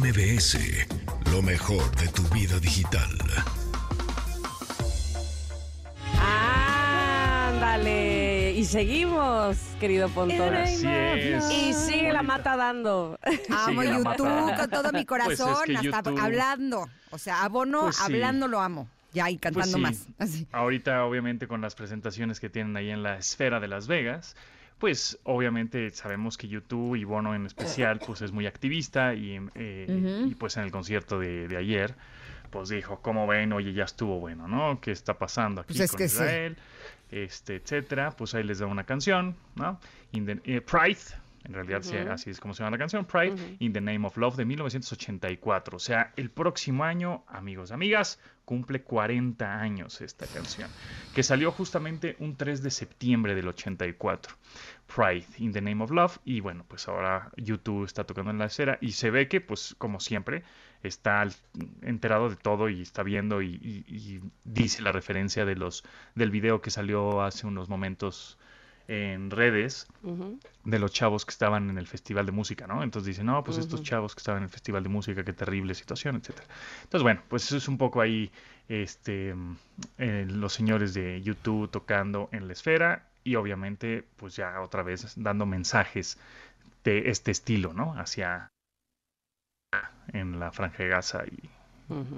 MBS, lo mejor de tu vida digital. Ándale. Y seguimos, querido Pontón. Así es. Y sigue la mata dando. Amo YouTube mata. con todo mi Pues es corazón, que hasta YouTube- hablando. O sea, abono, Pues sí. hablando lo amo. Ya, y Pues cantando sí. más. Así. Ahorita, obviamente, con las presentaciones que tienen ahí en la esfera de Las Vegas, pues obviamente sabemos que YouTube y Bono en especial, pues es muy activista y, eh, Ujú. y, pues en el concierto de, de ayer, pues dijo, ¿cómo ven? Oye, ya estuvo bueno, ¿no? ¿Qué está pasando aquí Pues es con que sí. Israel? Este, etcétera. Pues ahí les da una canción, ¿no? In the- eh, Pride. En realidad, sí, así es como se llama la canción, Pride, In the Name of Love, de 1984. O sea, el próximo año, amigos, amigas, cumple 40 años esta canción, que salió justamente un 3 de septiembre del 84. Pride, In the Name of Love, y bueno, pues ahora YouTube está tocando en la esfera y se ve que, pues, como siempre, está enterado de todo y está viendo y, y- y dice la referencia de los del video que salió hace unos momentos en redes de los chavos que estaban en el festival de música, ¿no? Entonces dicen, no, pues estos chavos que estaban en el festival de música, qué terrible situación, etcétera. Entonces, bueno, pues eso es un poco ahí, este, eh, los señores de YouTube tocando en la esfera y obviamente, pues ya otra vez dando mensajes de este estilo, ¿no? Hacia en la Franja de Gaza y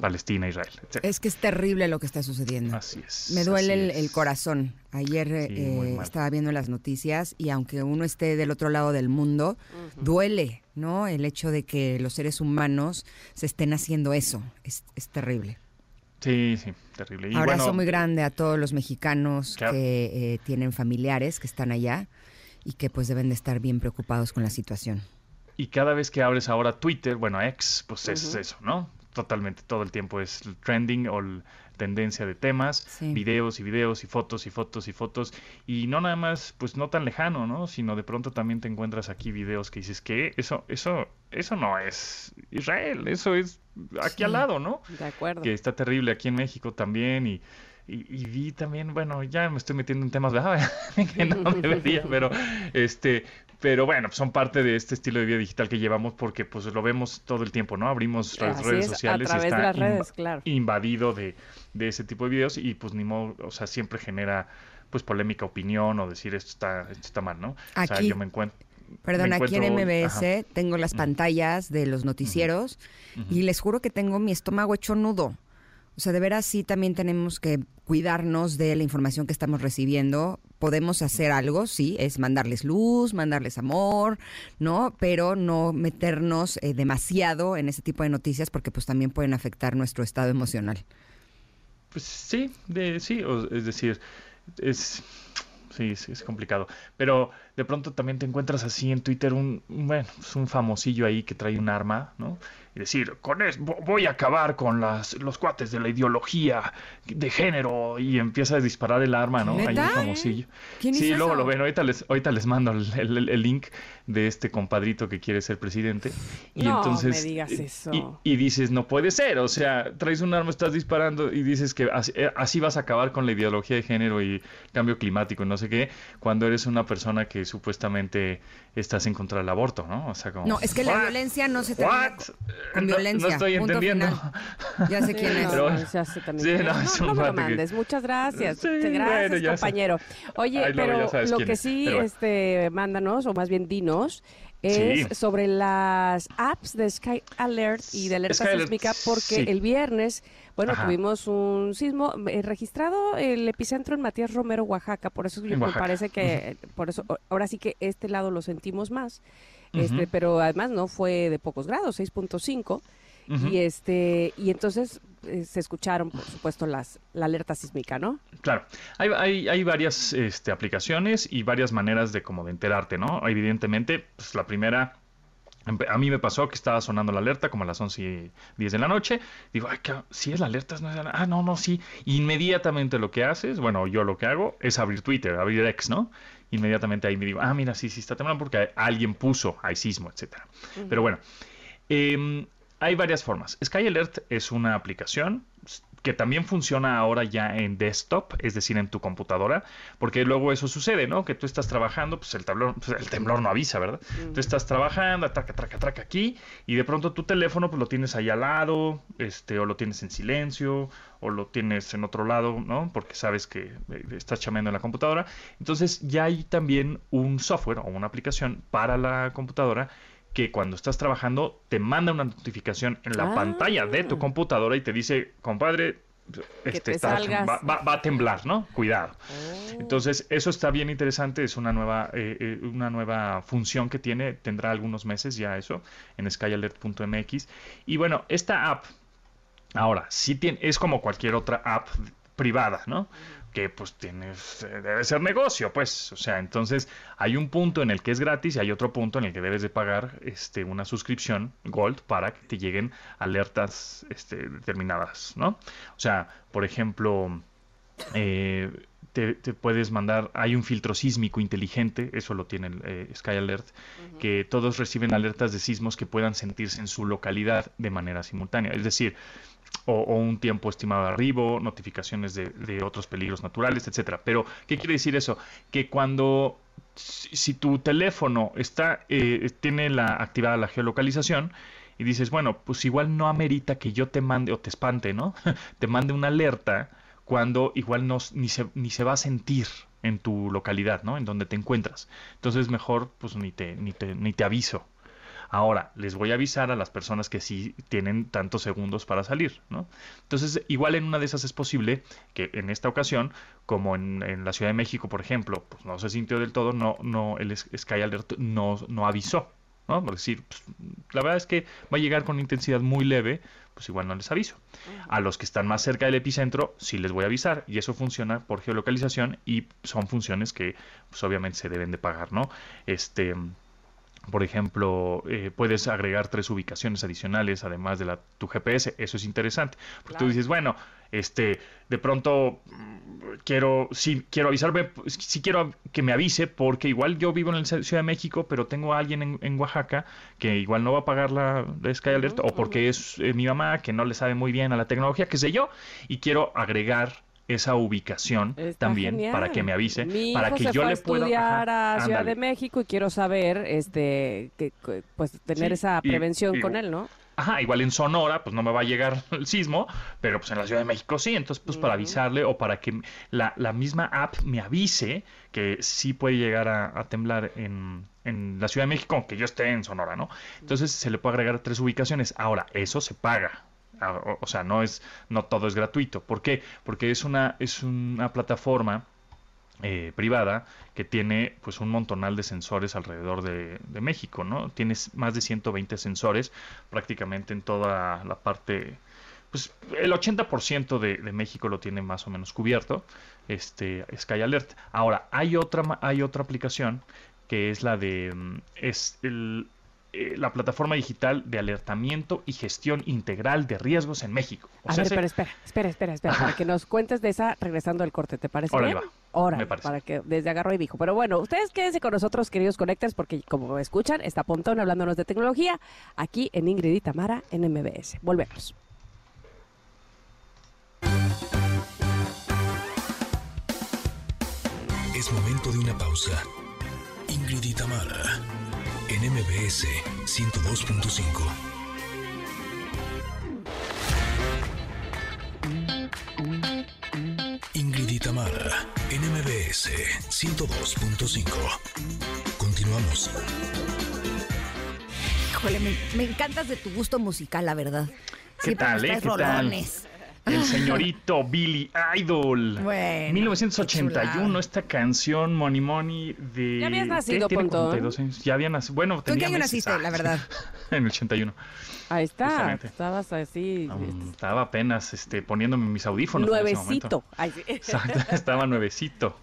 Palestina, Israel, etcétera. Es que es terrible lo que está sucediendo. Así es. Me duele el, es. el corazón. Ayer Sí, eh, estaba viendo las noticias y aunque uno esté del otro lado del mundo, duele, ¿no? El hecho de que los seres humanos se estén haciendo eso. Es, es terrible. Sí, sí, terrible. Y Abrazo bueno, muy grande a todos los mexicanos Claro. que eh, tienen familiares que están allá y que pues deben de estar bien preocupados con la situación. Y cada vez que abres ahora Twitter, bueno, X, pues es eso, ¿no? Totalmente, todo el tiempo es el trending o el tendencia de temas, Sí. videos y videos y fotos y fotos y fotos. Y no nada más, pues no tan lejano, ¿no? Sino de pronto también te encuentras aquí videos que dices, que Eso, eso, eso no es Israel, eso es aquí al lado, ¿no? De acuerdo. que está terrible aquí en México también y, y, y vi también, bueno, ya me estoy metiendo en temas ¿verdad? que no debería, pero este, pero bueno, son parte de este estilo de vida digital que llevamos porque pues lo vemos todo el tiempo, ¿no? Abrimos las Así redes es, a sociales y de está las redes, inva- claro. invadido de, de ese tipo de videos y pues ni modo, o sea, siempre genera pues polémica opinión o decir esto está, esto está mal, ¿no? O sea, Aquí- yo me encuentro Perdón, me aquí en MBS ajá. tengo las pantallas de los noticieros y les juro que tengo mi estómago hecho nudo. O sea, de veras sí también tenemos que cuidarnos de la información que estamos recibiendo. Podemos hacer algo, sí, es mandarles luz, mandarles amor, ¿no? Pero no meternos eh, demasiado en ese tipo de noticias porque pues también pueden afectar nuestro estado emocional. Pues sí, de, sí, es decir, es, sí, sí, es complicado. Pero de pronto también te encuentras así en Twitter un, bueno, es un famosillo ahí que trae un arma, ¿no? Y decir, con es, vo- voy a acabar con las, los cuates de la ideología de género y empieza a disparar el arma, ¿no? Ahí un famosillo. ¿Quién sí, luego eso? lo ven, ahorita les, ahorita les mando el, el- el link de este compadrito que quiere ser presidente. Y No entonces, me digas y- eso. y- y dices, no puede ser, o sea, traes un arma, estás disparando y dices que así, eh, así vas a acabar con la ideología de género y cambio climático y no sé qué, cuando eres una persona que supuestamente estás en contra del aborto, ¿no? O sea, como... No, es que la violencia no se termina What? con- con No- violencia. No, estoy entendiendo. Ya sé quién es. no, Pero- no, ya sé también Sí, quién no, es. es no, un no me lo que- mandes. Muchas gracias. Sí, gracias, bueno, ya sabes. compañero. Oye, pero lo que es, sí, bueno. este, mándanos, o más bien dinos, es Sí. sobre las apps de Sky Alert y de alerta sísmica, porque sí. el viernes, bueno, Ajá. tuvimos un sismo eh, registrado el epicentro en Matías Romero, Oaxaca, por eso yo- me parece que, por eso, ahora sí que este lado lo sentimos más, este, pero además no fue de pocos grados, 6.5. Ujú. Y este y entonces eh, se escucharon, por supuesto, las la alerta sísmica, ¿no? Claro, hay, hay, hay varias este, aplicaciones y varias maneras de como de enterarte, ¿no? Evidentemente, pues la primera, a mí me pasó que estaba sonando la alerta como a las 11 y 10 de la noche. Digo, ay, si es la alerta, no es la- Ah, no, no, sí. Inmediatamente lo que haces, bueno, yo lo que hago es abrir Twitter, abrir X, ¿no? Inmediatamente ahí me digo, ah, mira, sí, sí está temblando porque alguien puso, hay sismo, etcétera. Pero bueno, Em, hay varias formas. Sky Alert es una aplicación, que también funciona ahora ya en desktop, es decir, en tu computadora, porque luego eso sucede, ¿no? Que tú estás trabajando, pues el temblor, pues el temblor no avisa, ¿verdad? Tú estás trabajando, traca, traca, traca aquí, y de pronto tu teléfono pues lo tienes ahí al lado, este, o lo tienes en silencio, o lo tienes en otro lado, ¿no? Porque sabes que eh, estás chameando en la computadora. Entonces ya hay también un software o una aplicación para la computadora que cuando estás trabajando te manda una notificación en la pantalla de tu ah. computadora y te dice, compadre, este, va, a temblar, ¿no? Cuidado. Oh. Entonces, eso está bien interesante, es una nueva, eh, eh, una nueva función que tiene, tendrá algunos meses ya eso, en skyalert.mx. Y bueno, esta app, ahora, sí tiene, es como cualquier otra app privada, ¿no? que pues tienes, eh, debe ser negocio, pues, o sea, entonces hay un punto en el que es gratis y hay otro punto en el que debes de pagar este, una suscripción Gold para que te lleguen alertas este, determinadas, ¿no? O sea, por ejemplo, eh, te, puedes mandar, hay un filtro sísmico inteligente, eso lo tiene el eh, Sky Alert, que todos reciben alertas de sismos que puedan sentirse en su localidad de manera simultánea. Es decir, o, un tiempo estimado de arribo, notificaciones de, otros peligros naturales, etcétera. Pero, ¿qué quiere decir eso? Que cuando si, tu teléfono está eh, tiene la activada la geolocalización y dices, bueno, pues igual no amerita que yo te mande o te espante, ¿no? te mande una alerta cuando igual no, ni, se, ni se va a sentir en tu localidad, ¿no? En donde te encuentras. Entonces mejor pues ni te, ni te, ni te aviso. Ahora, les voy a avisar a las personas que sí tienen tantos segundos para salir, ¿no? Entonces, igual en una de esas es posible que en esta ocasión, como en, la Ciudad de México, por ejemplo, pues no se sintió del todo, no, no, el Sky Alert no, no avisó, ¿no? Por decir, pues, la verdad es que va a llegar con intensidad muy leve, pues igual no les aviso. A los que están más cerca del epicentro, sí les voy a avisar, y eso funciona por geolocalización y son funciones que, pues obviamente se deben de pagar, ¿no? Este por ejemplo, eh, puedes agregar tres ubicaciones adicionales además de la, tu GPS. Eso es interesante. Porque tú dices, bueno, este, de pronto mm, quiero, sí, quiero avisarme, sí quiero que me avise, porque igual yo vivo en la Ciudad de México, pero tengo a alguien en, Oaxaca que igual no va a pagar la, Sky Alert, o porque es eh, mi mamá que no le sabe muy bien a la tecnología, qué sé yo, y quiero agregar esa ubicación también para que me avise, para que yo le pueda estudiar a Ciudad de México y quiero saber, este, que, pues tener esa prevención con él, ¿no? Ajá, igual en Sonora, pues no me va a llegar el sismo, pero pues en la Ciudad de México sí. Entonces, pues para avisarle o para que la, la, misma app me avise que sí puede llegar a, temblar en, en, la Ciudad de México, aunque yo esté en Sonora, ¿no? Entonces se le puede agregar tres ubicaciones. Ahora, eso se paga. O, sea, no es, no todo es gratuito. ¿Por qué? Porque es una, es una plataforma eh, privada que tiene pues un montonal de sensores alrededor de, México, ¿no? Tienes más de 120 sensores prácticamente en toda la parte, pues el 80% de, de México lo tiene más o menos cubierto, este Sky Alert. Ahora, hay otra, hay otra aplicación que es la de, mm, es el, eh, la plataforma digital de alertamiento y gestión integral de riesgos en México. a ver, pero espera, espera, espera, espera, para que nos cuentes de esa regresando al corte, ¿te parece bien? Ahora, para que desde agarró y dijo. Pero bueno, ustedes quédense con nosotros, queridos conectores, porque como escuchan, está Pontón hablándonos de tecnología aquí en Ingrid y Tamara en MBS. Volvemos. Es momento de una pausa. Ingrid y Tamara en MBS 102.5. Ingrid y Tamara, en MBS 102.5. Continuamos. Híjole, me, me, encantas de tu gusto musical, la verdad. ¿Qué tal, eh? ¿Qué tal? El señorito Billy Idol. Bueno, 1981, esta canción Money Money de. Ya habías nacido, Ponto. Ya había nacido. Bueno, ¿Tú tenía en qué año naciste, la verdad? en el 81. Ahí está. Estabas así. Este, estaba apenas este, poniéndome mis audífonos. Nuevecito. Exacto, estaba nuevecito.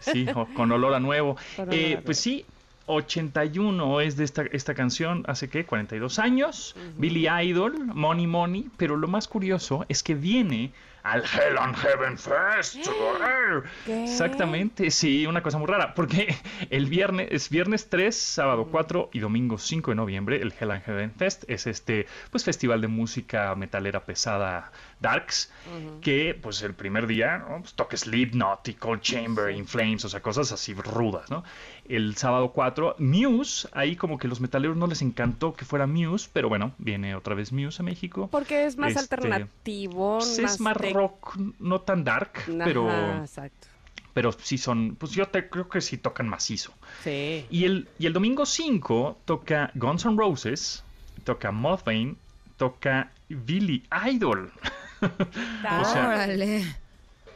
Sí, con olor a nuevo. Eh, pues sí, 81 es de esta, esta canción, hace que 42 años, Billy Idol, Money Money, pero lo más curioso es que viene al Hell and Heaven Fest. Exactamente, sí, una cosa muy rara, porque el viernes es viernes 3, sábado 4 y domingo 5 de noviembre, el Hell and Heaven Fest es este pues festival de música metalera pesada Darks, que pues el primer día ¿no? pues, toca Slipknot y Cold Chamber, In Flames, o sea, cosas así rudas, ¿no? El sábado 4, Muse, ahí como que los metaleros no les encantó que fuera Muse, pero bueno, viene otra vez Muse a México. Porque es más este, alternativo, pues, es más rock, no tan dark, pero... Exacto pero sí son, pues yo te, creo que sí tocan macizo. Sí. Y el, y el domingo 5 toca Guns N' Roses, toca Mothbane, toca Billy Idol.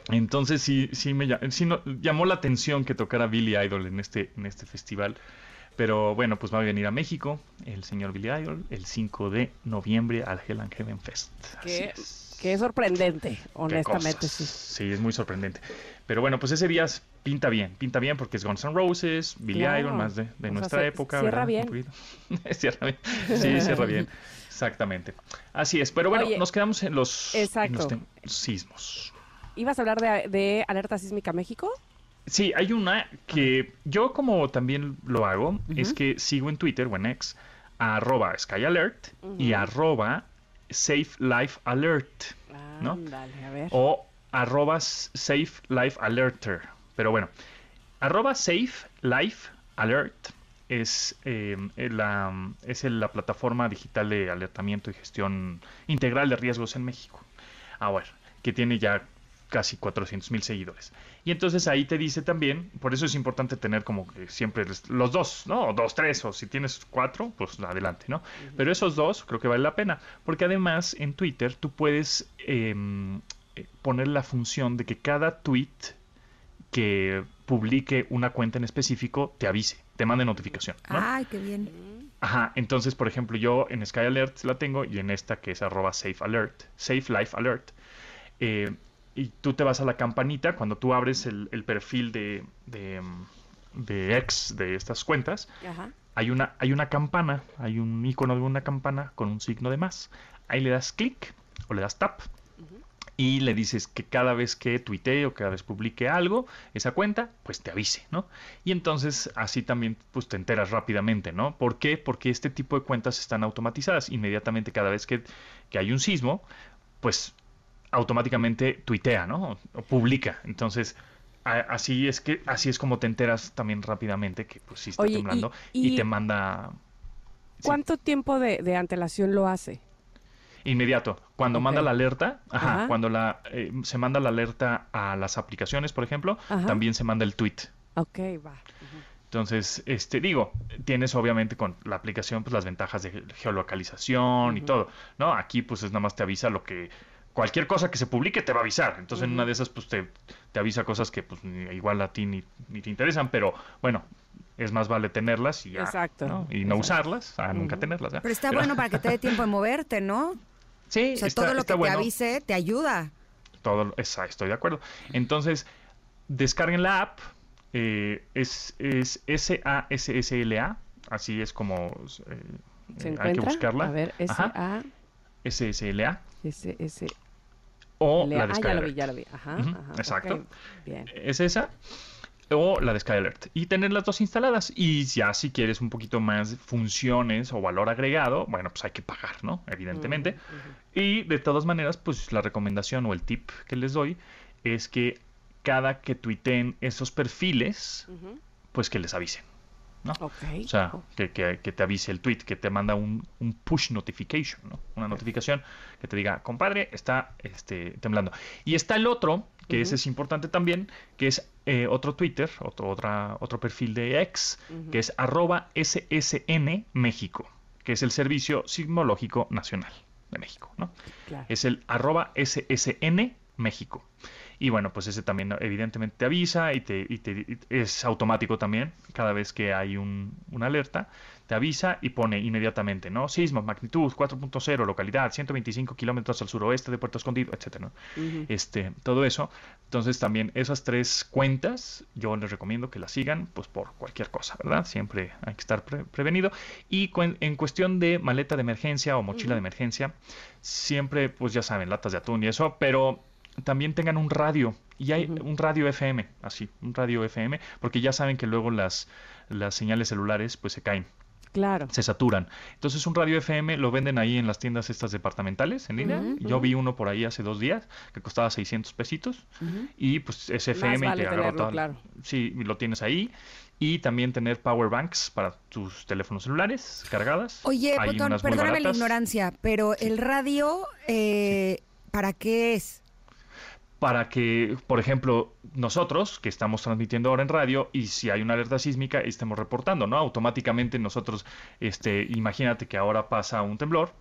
entonces sí, sí me llamó la atención que tocara Billy Idol en este, en este festival. Pero bueno, pues va a venir a México el señor Billy Idol el 5 de noviembre al Hell and Heaven Fest. Qué, qué sorprendente, honestamente. Sí. sí, es muy sorprendente. Pero bueno, pues ese día pinta bien, pinta bien porque es Guns N' Roses, Billy Idol, más de, nuestra época. Cierra bien. cierra bien. Sí, cierra bien. Exactamente. Así es. Pero bueno, nos quedamos en los, sismos. ¿Ibas a hablar de, Alerta Sísmica México? Sí, hay una que yo como también lo hago, es que sigo en Twitter o en X, arroba SkyAlert y arroba Safe Life Alert, ¿no? a ver. O arroba Safe Life Alerter. Pero bueno, arroba Safe Life Alert es, eh, la, es la plataforma digital de alertamiento y gestión integral de riesgos en México. Ahora, que tiene ya casi 400 mil seguidores. Y entonces ahí te dice también, por eso es importante tener como que siempre los dos, ¿no? dos, tres, o si tienes cuatro, pues adelante, ¿no? Pero esos dos creo que vale la pena, porque además en Twitter tú puedes em, eh, poner la función de que cada tweet que publique una cuenta en específico te avise, te mande notificación. Ay, qué bien. Ajá, entonces, por ejemplo, yo en Sky Alert la tengo y en esta que es arroba Safe Alert, Safe Life Alert. Eh, y tú te vas a la campanita cuando tú abres el, perfil de, de, de, ex de estas cuentas. Hay, una, hay una campana, hay un icono de una campana con un signo de más. Ahí le das clic o le das tap y le dices que cada vez que tuitee o cada vez publique algo, esa cuenta, pues te avise, ¿no? Y entonces así también pues te enteras rápidamente, ¿no? ¿Por qué? Porque este tipo de cuentas están automatizadas. Inmediatamente cada vez que, hay un sismo, pues automáticamente tuitea, ¿no? O, publica. Entonces, así es que así es como te enteras también rápidamente que pues sí está temblando y, te manda ¿Cuánto tiempo de, de antelación lo hace? Inmediato. Cuando manda la alerta, ajá, cuando la, eh, se manda la alerta a las aplicaciones, por ejemplo, también se manda el tweet. Ok, va. Entonces, este, digo, tienes obviamente con la aplicación pues las ventajas de geolocalización y todo, ¿no? Aquí pues es nada más te avisa lo que cualquier cosa que se publique te va a avisar. Entonces, en una de esas pues te, te, avisa cosas que pues igual a ti ni, te interesan, pero bueno, es más vale tenerlas y ya, Exacto. Y no usarlas, a nunca tenerlas. Pero está bueno para que te dé tiempo de moverte, ¿no? Sí, o sea, todo lo que te avise te ayuda. Todo, estoy de acuerdo. Entonces, descarguen la app. Eh, es, es S-A-S-S-L-A. Así es como eh, hay que buscarla. A ver, S-A. S-S-L-A. S-S. O la descarga. Ah, ya lo vi, ya lo vi. Ajá, Exacto. Bien. Es esa o la de Sky Alert y tener las dos instaladas y ya si quieres un poquito más funciones o valor agregado, bueno, pues hay que pagar, ¿no? Evidentemente. Y de todas maneras, pues la recomendación o el tip que les doy es que cada que tuiteen esos perfiles, pues que les avisen. ¿No? O sea, que, te avise el tweet, que te manda un, push notification, ¿no? Una notificación que te diga, compadre, está este, temblando. Y está el otro, que ese es importante también, que es eh, otro Twitter, otro, otra, otro perfil de X, que es arroba SSN México, que es el Servicio Sismológico Nacional de México, ¿no? Es el arroba SSN México. Y bueno, pues ese también evidentemente te avisa y, te, y te es automático también cada vez que hay un, una alerta te avisa y pone inmediatamente, ¿no? Sismo, magnitud 4.0, localidad 125 kilómetros al suroeste de Puerto Escondido, etcétera, este, todo eso. Entonces también esas tres cuentas yo les recomiendo que las sigan, pues por cualquier cosa, ¿verdad? Siempre hay que estar prevenido. Y en cuestión de maleta de emergencia o mochila de emergencia, siempre, pues ya saben, latas de atún y eso, pero también tengan un radio. Y hay un radio FM, así, un radio FM, porque ya saben que luego las, las señales celulares pues se caen. Claro. Se saturan. Entonces un radio FM lo venden ahí en las tiendas estas departamentales en línea. Yo vi uno por ahí hace dos días que costaba 600 pesitos y pues es FM y te agarra todo. Claro. Sí, lo tienes ahí. Y también tener power banks para tus teléfonos celulares cargadas. Oye, Botón, perdóname la ignorancia, pero el radio, eh, ¿para qué es? Para que, por ejemplo, nosotros que estamos transmitiendo ahora en radio y si hay una alerta sísmica estemos reportando, ¿no? Automáticamente nosotros, este, imagínate que ahora pasa un temblor,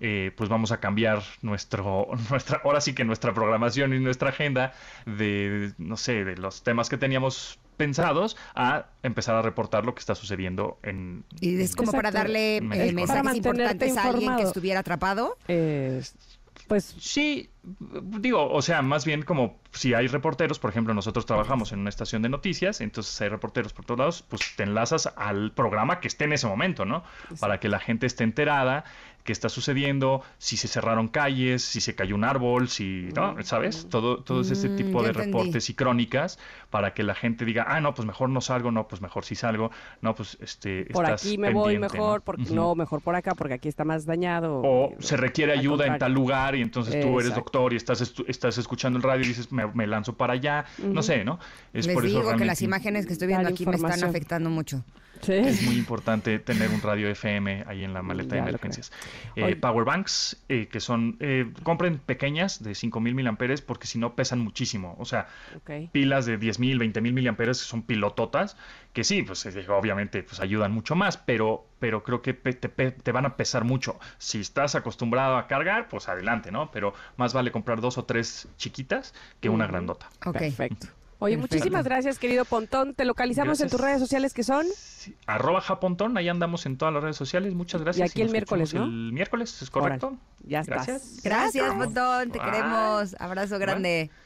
eh, pues vamos a cambiar nuestro, nuestra, ahora sí que nuestra programación y nuestra agenda de, no sé, de los temas que teníamos pensados a empezar a reportar lo que está sucediendo en y es como para darle eh, mensajes importantes a alguien que estuviera atrapado. Eh, pues sí, digo, o sea, más bien como si hay reporteros, por ejemplo, nosotros trabajamos en una estación de noticias, entonces hay reporteros por todos lados, pues te enlazas al programa que esté en ese momento, ¿no? Para que la gente esté enterada qué está sucediendo, si se cerraron calles, si se cayó un árbol, si, ¿no? Mm. ¿Sabes? Todo, todo ese mm, tipo de reportes y crónicas para que la gente diga, ah, no, pues mejor no salgo, no, pues mejor sí salgo, no, pues este... Por aquí me voy mejor, porque, no, mejor por acá, porque aquí está más dañado. O se requiere ayuda en tal lugar y entonces tú eres doctor y estás, estás escuchando el radio y dices, me, lanzo para allá, no sé, ¿no? Es Les digo que las imágenes que estoy viendo aquí me están afectando mucho. Es muy importante tener un radio FM ahí en la maleta de emergencias. Eh, power banks, eh, que son, eh, compren pequeñas de 5000 miliamperes porque si no pesan muchísimo. O sea, pilas de 10000, 20000 miliamperes son pilototas, que sí, pues obviamente pues ayudan mucho más, pero, pero creo que te, van a pesar mucho. Si estás acostumbrado a cargar, pues adelante, ¿no? Pero más vale comprar dos o tres chiquitas que una grandota. Perfecto. Oye, muchísimas gracias, querido Pontón. Te localizamos en tus redes sociales que son. arroba Japontón, ahí andamos en todas las redes sociales. Muchas gracias. Y aquí el miércoles, ¿no? El miércoles, es correcto. ya Gracias. Gracias, Pontón. Te queremos. Abrazo grande. Bye.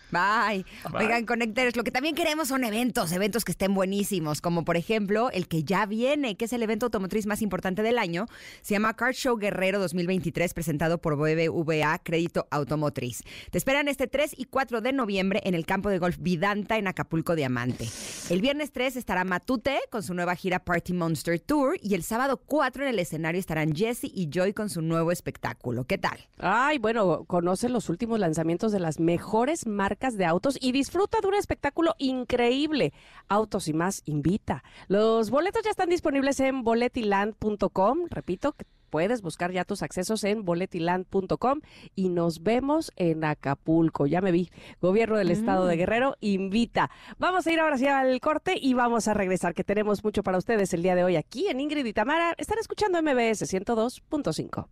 Oigan, Conectores, lo que también queremos son eventos, eventos que estén buenísimos, como por ejemplo el que ya viene, que es el evento automotriz más importante del año. Se llama Car Show Guerrero 2023, presentado por BBVA Crédito Automotriz. Te esperan este 3 y 4 de noviembre en el campo de golf Vidanta en Acapulco Diamante. El viernes 3 estará Matute con su nueva gira Party Monster Tour y el sábado 4 en el escenario estarán Jesse y Joy con su nuevo espectáculo. ¿Qué tal? Ay, bueno, conoce los últimos lanzamientos de las mejores marcas de autos y disfruta de un espectáculo increíble. Autos y más invita. Los boletos ya están disponibles en boletiland.com. Repito, puedes buscar ya tus accesos en boletiland.com y nos vemos en Acapulco. Ya me vi. Gobierno del Estado de mm. Guerrero invita. Vamos a ir ahora hacia el corte y vamos a regresar, que tenemos mucho para ustedes el día de hoy aquí en Ingrid y Tamara. Están escuchando MBS 102.5.